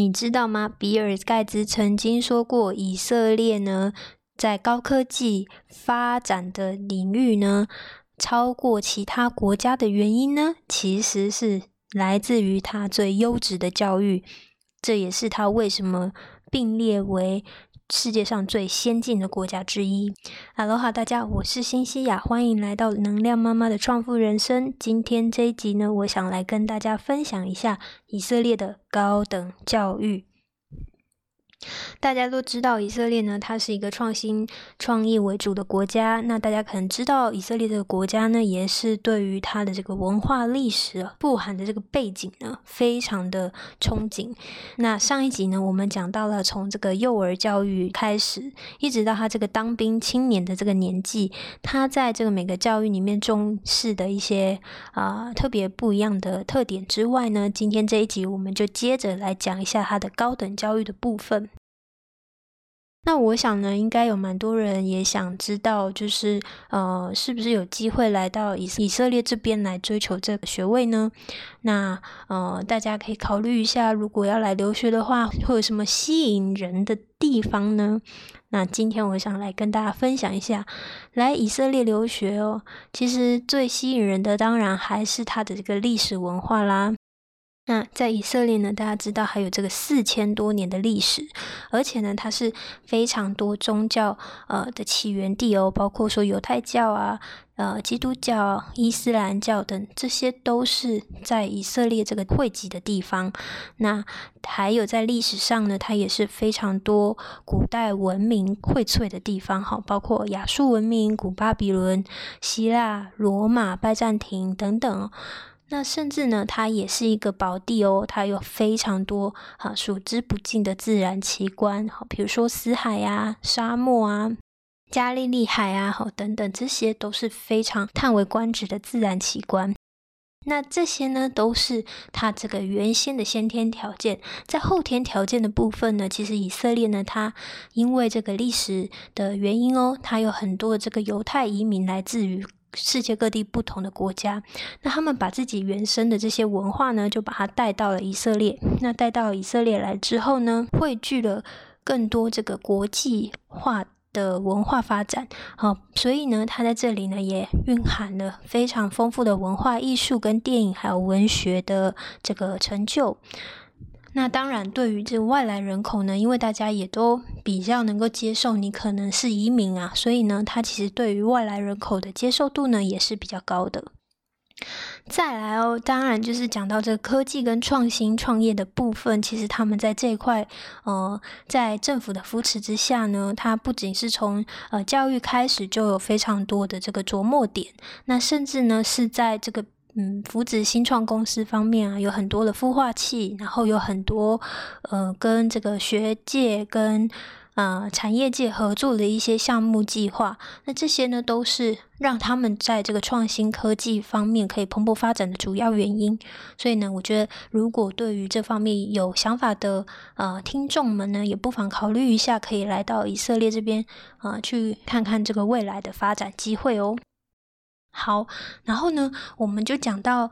你知道吗？比尔盖茨曾经说过，以色列呢，在高科技发展的领域呢，超过其他国家的原因呢，其实是来自于他最优质的教育。这也是他为什么并列为。世界上最先进的国家之一。哈喽哈，大家，我是新西亚，欢迎来到能量妈妈的创富人生。今天这一集呢，我想来跟大家分享一下以色列的高等教育。大家都知道，以色列呢，它是一个创新创意为主的国家。那大家可能知道，以色列这个国家呢，也是对于它的这个文化历史富含的这个背景呢，非常的憧憬。那上一集呢，我们讲到了从这个幼儿教育开始，一直到他这个当兵青年的这个年纪，他在这个每个教育里面重视的一些啊特别不一样的特点之外呢，今天这一集我们就接着来讲一下他的高等教育的部分。那我想呢，应该有蛮多人也想知道，就是呃，是不是有机会来到以以色列这边来追求这个学位呢？那呃，大家可以考虑一下，如果要来留学的话，会有什么吸引人的地方呢？那今天我想来跟大家分享一下，来以色列留学哦，其实最吸引人的当然还是它的这个历史文化啦。那在以色列呢，大家知道还有这个四千多年的历史，而且呢，它是非常多宗教呃的起源地哦，包括说犹太教啊、呃基督教、伊斯兰教等，这些都是在以色列这个汇集的地方。那还有在历史上呢，它也是非常多古代文明荟萃的地方，哈，包括亚述文明、古巴比伦、希腊、罗马、拜占庭等等。那甚至呢，它也是一个宝地哦，它有非常多啊数之不尽的自然奇观，好，比如说死海呀、沙漠啊、加利利海啊，好等等，这些都是非常叹为观止的自然奇观。那这些呢，都是它这个原先的先天条件，在后天条件的部分呢，其实以色列呢，它因为这个历史的原因哦，它有很多这个犹太移民来自于。世界各地不同的国家，那他们把自己原生的这些文化呢，就把它带到了以色列。那带到以色列来之后呢，汇聚了更多这个国际化的文化发展。好，所以呢，它在这里呢，也蕴含了非常丰富的文化艺术跟电影还有文学的这个成就。那当然，对于这外来人口呢，因为大家也都比较能够接受你可能是移民啊，所以呢，他其实对于外来人口的接受度呢也是比较高的。再来哦，当然就是讲到这个科技跟创新创业的部分，其实他们在这一块，呃，在政府的扶持之下呢，它不仅是从呃教育开始就有非常多的这个琢磨点，那甚至呢是在这个。嗯，扶植新创公司方面啊，有很多的孵化器，然后有很多呃，跟这个学界跟呃产业界合作的一些项目计划。那这些呢，都是让他们在这个创新科技方面可以蓬勃发展的主要原因。所以呢，我觉得如果对于这方面有想法的呃听众们呢，也不妨考虑一下，可以来到以色列这边啊，去看看这个未来的发展机会哦。好，然后呢，我们就讲到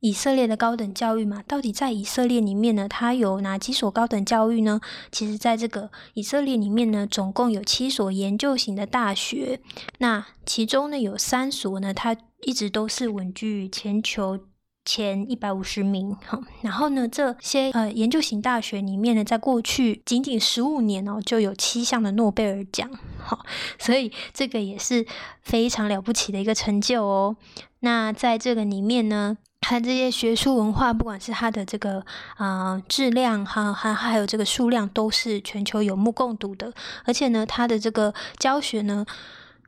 以色列的高等教育嘛。到底在以色列里面呢，它有哪几所高等教育呢？其实，在这个以色列里面呢，总共有七所研究型的大学。那其中呢，有三所呢，它一直都是稳居全球。前一百五十名，好，然后呢，这些呃研究型大学里面呢，在过去仅仅十五年哦，就有七项的诺贝尔奖，好，所以这个也是非常了不起的一个成就哦。那在这个里面呢，它这些学术文化，不管是它的这个啊质量哈，还还有这个数量，都是全球有目共睹的。而且呢，它的这个教学呢，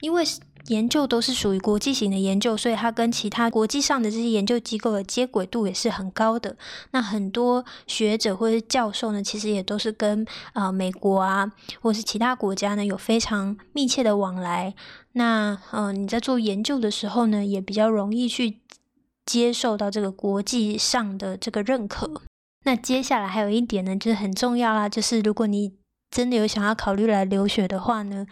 因为研究都是属于国际型的研究，所以它跟其他国际上的这些研究机构的接轨度也是很高的。那很多学者或者教授呢，其实也都是跟啊美国啊，或是其他国家呢有非常密切的往来。那嗯，你在做研究的时候呢，也比较容易去接受到这个国际上的这个认可。那接下来还有一点呢，就是很重要啦，就是如果你真的有想要考虑来留学的话呢，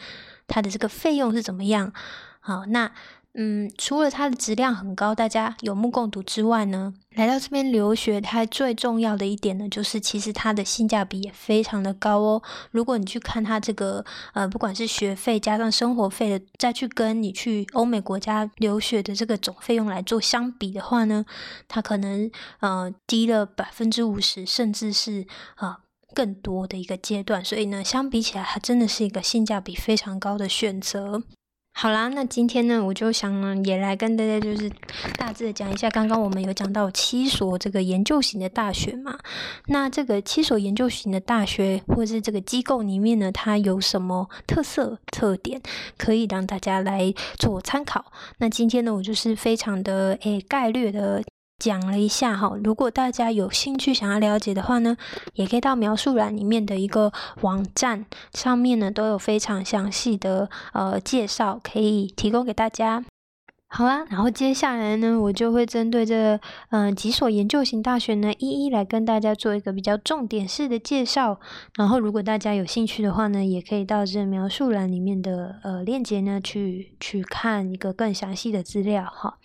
它的这个费用是怎么样？好，那嗯，除了它的质量很高，大家有目共睹之外呢，来到这边留学，它最重要的一点呢，就是其实它的性价比也非常的高哦。如果你去看它这个呃，不管是学费加上生活费的，再去跟你去欧美国家留学的这个总费用来做相比的话呢，它可能呃低了百分之五十，甚至是啊更多的一个阶段。所以呢，相比起来，它真的是一个性价比非常高的选择。好啦，那今天呢，我就想也来跟大家就是大致的讲一下，刚刚我们有讲到七所这个研究型的大学嘛，那这个七所研究型的大学或者是这个机构里面呢，它有什么特色特点，可以让大家来做参考。那今天呢，我就是非常的诶概略的。讲了一下哈，如果大家有兴趣想要了解的话呢，也可以到描述栏里面的一个网站上面呢，都有非常详细的呃介绍，可以提供给大家。好啦，然后接下来呢，我就会针对这嗯几所研究型大学呢，一一来跟大家做一个比较重点式的介绍。然后，如果大家有兴趣的话呢，也可以到这描述栏里面的呃链接呢，去去看一个更详细的资料哈。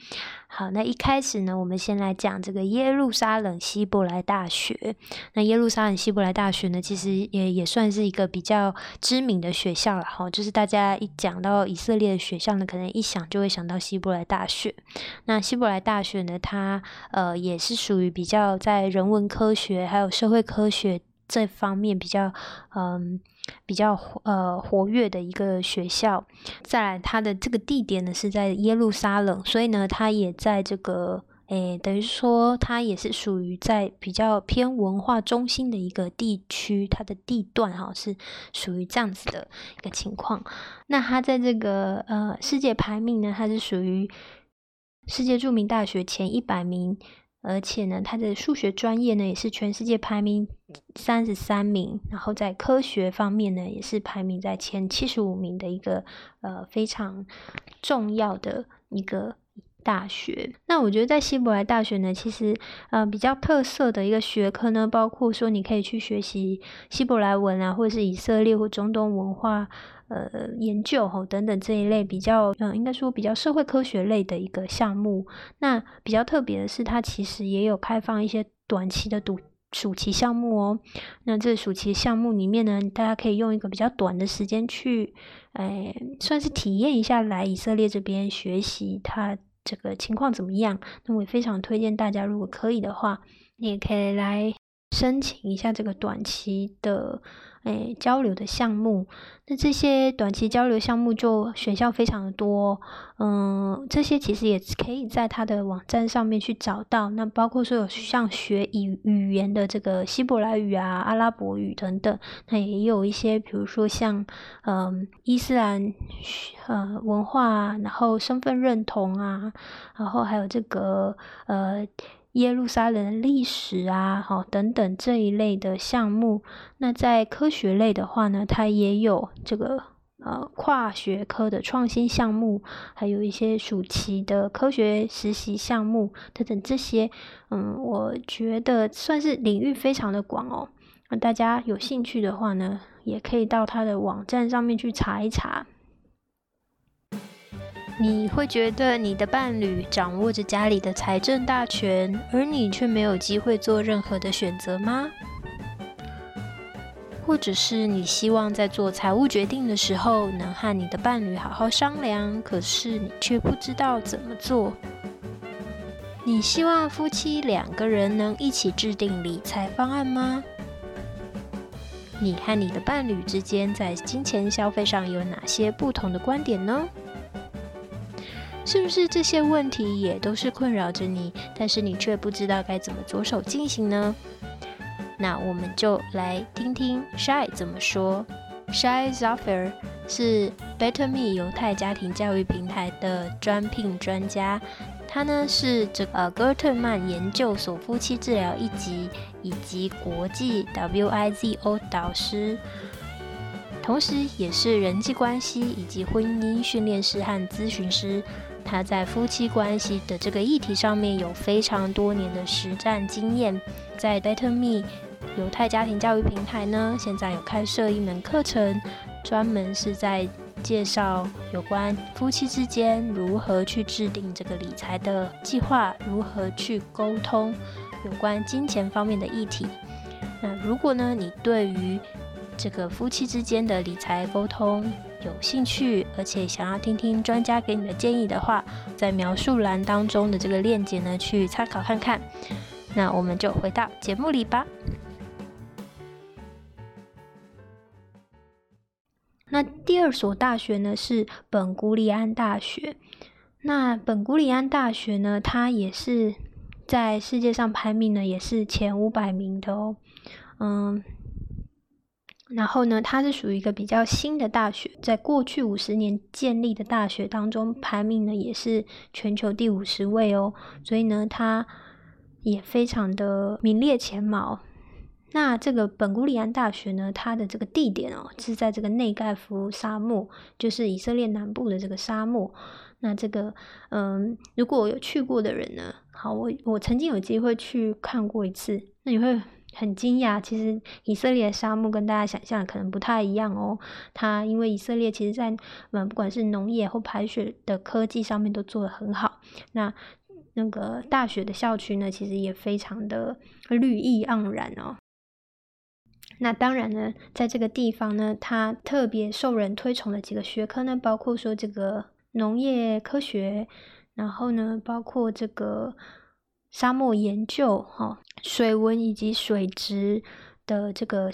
好，那一开始呢，我们先来讲这个耶路撒冷希伯来大学。那耶路撒冷希伯来大学呢，其实也也算是一个比较知名的学校了哈。就是大家一讲到以色列的学校呢，可能一想就会想到希伯来大学。那希伯来大学呢，它呃也是属于比较在人文科学还有社会科学这方面比较嗯。比较呃活跃的一个学校，再来它的这个地点呢是在耶路撒冷，所以呢它也在这个诶等于说它也是属于在比较偏文化中心的一个地区，它的地段哈是属于这样子的一个情况。那它在这个呃世界排名呢，它是属于世界著名大学前一百名。而且呢，他的数学专业呢也是全世界排名三十三名，然后在科学方面呢也是排名在前七十五名的一个呃非常重要的一个大学。那我觉得在希伯来大学呢，其实呃比较特色的一个学科呢，包括说你可以去学习希伯来文啊，或者是以色列或中东文化。呃，研究吼等等这一类比较，嗯，应该说比较社会科学类的一个项目。那比较特别的是，它其实也有开放一些短期的读暑期项目哦。那这暑期项目里面呢，大家可以用一个比较短的时间去，哎，算是体验一下来以色列这边学习它这个情况怎么样。那我也非常推荐大家，如果可以的话，你也可以来申请一下这个短期的。诶，交流的项目，那这些短期交流项目就选项非常的多，嗯，这些其实也可以在他的网站上面去找到。那包括说有像学语语言的这个希伯来语啊、阿拉伯语等等，那也有一些，比如说像嗯伊斯兰呃文化啊，然后身份认同啊，然后还有这个呃。耶路撒冷历史啊，好等等这一类的项目。那在科学类的话呢，它也有这个呃跨学科的创新项目，还有一些暑期的科学实习项目等等这些。嗯，我觉得算是领域非常的广哦。那大家有兴趣的话呢，也可以到它的网站上面去查一查。你会觉得你的伴侣掌握着家里的财政大权，而你却没有机会做任何的选择吗？或者是你希望在做财务决定的时候能和你的伴侣好好商量，可是你却不知道怎么做？你希望夫妻两个人能一起制定理财方案吗？你和你的伴侣之间在金钱消费上有哪些不同的观点呢？是不是这些问题也都是困扰着你，但是你却不知道该怎么着手进行呢？那我们就来听听 Shy 怎么说。Shy Zafir 是 Better Me 犹太家庭教育平台的专聘专家，他呢是这个戈尔特曼研究所夫妻治疗一级以及国际 WIZO 导师。同时，也是人际关系以及婚姻训练师和咨询师。他在夫妻关系的这个议题上面有非常多年的实战经验。在 Better Me 犹太家庭教育平台呢，现在有开设一门课程，专门是在介绍有关夫妻之间如何去制定这个理财的计划，如何去沟通有关金钱方面的议题。那如果呢，你对于这个夫妻之间的理财沟通有兴趣，而且想要听听专家给你的建议的话，在描述栏当中的这个链接呢，去参考看看。那我们就回到节目里吧。那第二所大学呢是本古里安大学。那本古里安大学呢，它也是在世界上排名呢也是前五百名的哦。嗯，然后呢，它是属于一个比较新的大学，在过去五十年建立的大学当中，排名呢也是全球第五十位哦。所以呢，它也非常的名列前茅。那这个本古里安大学呢，它的这个地点哦，是在这个内盖夫沙漠，就是以色列南部的这个沙漠。那这个，嗯，如果有去过的人呢，好，我我曾经有机会去看过一次，那你会很惊讶，其实以色列的沙漠跟大家想象可能不太一样哦。它因为以色列其实在嗯，不管是农业或排水的科技上面都做得很好。那那个大学的校区呢，其实也非常的绿意盎然哦。那当然呢，在这个地方呢，它特别受人推崇的几个学科呢，包括说这个农业科学，然后呢，包括这个沙漠研究、哈水文以及水质的这个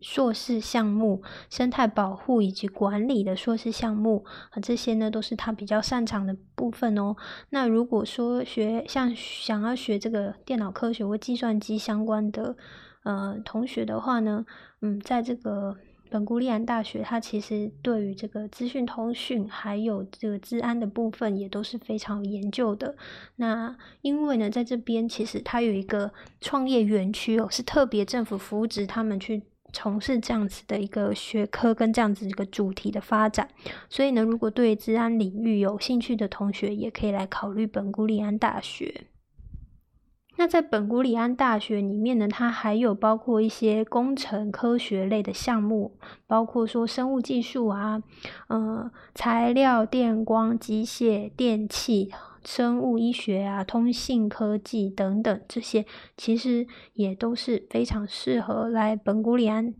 硕士项目、生态保护以及管理的硕士项目啊，这些呢都是他比较擅长的部分哦。那如果说学像想要学这个电脑科学或计算机相关的，呃，同学的话呢，嗯，在这个本古利安大学，它其实对于这个资讯通讯还有这个治安的部分也都是非常有研究的。那因为呢，在这边其实它有一个创业园区哦，是特别政府扶植他们去从事这样子的一个学科跟这样子一个主题的发展。所以呢，如果对治安领域有兴趣的同学，也可以来考虑本古利安大学。那在本古里安大学里面呢，它还有包括一些工程科学类的项目，包括说生物技术啊，嗯，材料、电光、机械、电器、生物医学啊，通信科技等等，这些其实也都是非常适合来本古里安。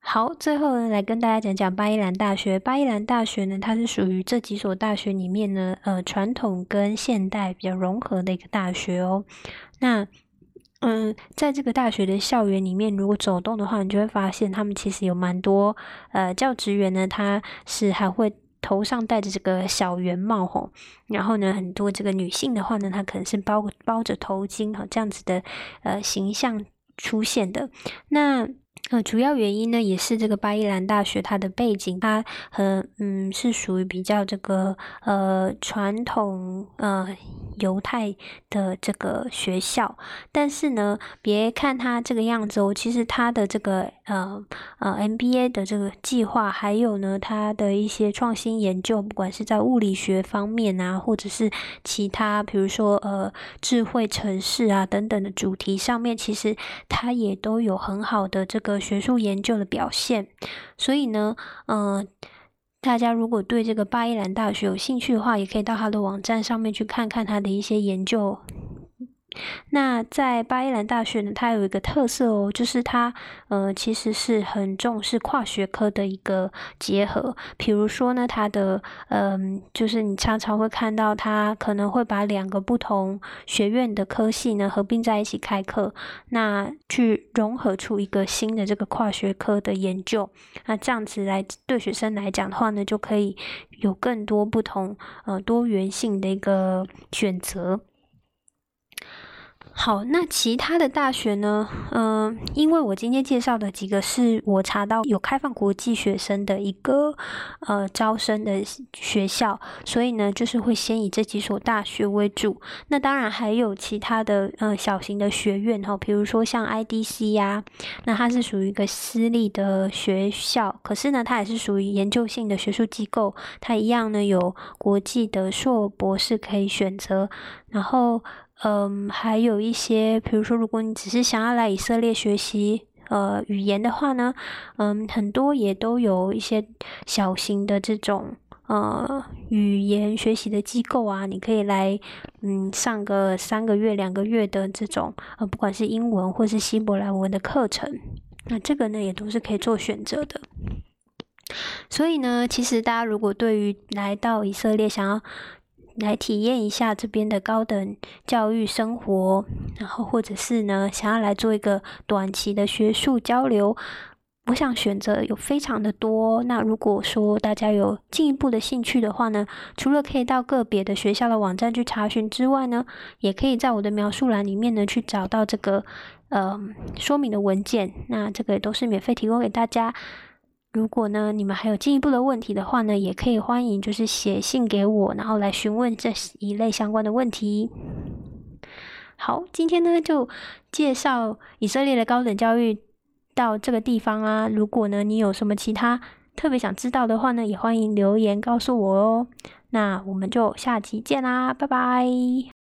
好，最后呢，来跟大家讲讲巴伊兰大学。巴伊兰大学呢，它是属于这几所大学里面呢，呃，传统跟现代比较融合的一个大学哦。那，嗯，在这个大学的校园里面，如果走动的话，你就会发现他们其实有蛮多呃教职员呢，他是还会头上戴着这个小圆帽吼。然后呢，很多这个女性的话呢，她可能是包包着头巾哈，这样子的呃形象出现的。那呃，主要原因呢，也是这个巴伊兰大学它的背景，它很嗯是属于比较这个呃传统呃犹太的这个学校，但是呢，别看它这个样子哦，其实它的这个呃呃 MBA 的这个计划，还有呢它的一些创新研究，不管是在物理学方面啊，或者是其他，比如说呃智慧城市啊等等的主题上面，其实它也都有很好的这个。学术研究的表现，所以呢，呃，大家如果对这个巴伊兰大学有兴趣的话，也可以到他的网站上面去看看他的一些研究。那在巴伊兰大学呢，它有一个特色哦，就是它呃其实是很重视跨学科的一个结合。比如说呢，它的嗯，就是你常常会看到它可能会把两个不同学院的科系呢合并在一起开课，那去融合出一个新的这个跨学科的研究。那这样子来对学生来讲的话呢，就可以有更多不同呃多元性的一个选择。好，那其他的大学呢？嗯，因为我今天介绍的几个是我查到有开放国际学生的一个呃招生的学校，所以呢，就是会先以这几所大学为主。那当然还有其他的呃小型的学院哈，比如说像 IDC 呀，那它是属于一个私立的学校，可是呢，它也是属于研究性的学术机构，它一样呢有国际的硕博士可以选择，然后。嗯，还有一些，比如说，如果你只是想要来以色列学习呃语言的话呢，嗯，很多也都有一些小型的这种呃语言学习的机构啊，你可以来嗯上个三个月、两个月的这种呃，不管是英文或是希伯来文的课程，那这个呢也都是可以做选择的。所以呢，其实大家如果对于来到以色列想要来体验一下这边的高等教育生活，然后或者是呢想要来做一个短期的学术交流，我想选择有非常的多。那如果说大家有进一步的兴趣的话呢，除了可以到个别的学校的网站去查询之外呢，也可以在我的描述栏里面呢去找到这个呃说明的文件。那这个也都是免费提供给大家。如果呢，你们还有进一步的问题的话呢，也可以欢迎就是写信给我，然后来询问这一类相关的问题。好，今天呢就介绍以色列的高等教育到这个地方啊。如果呢你有什么其他特别想知道的话呢，也欢迎留言告诉我哦。那我们就下期见啦，拜拜。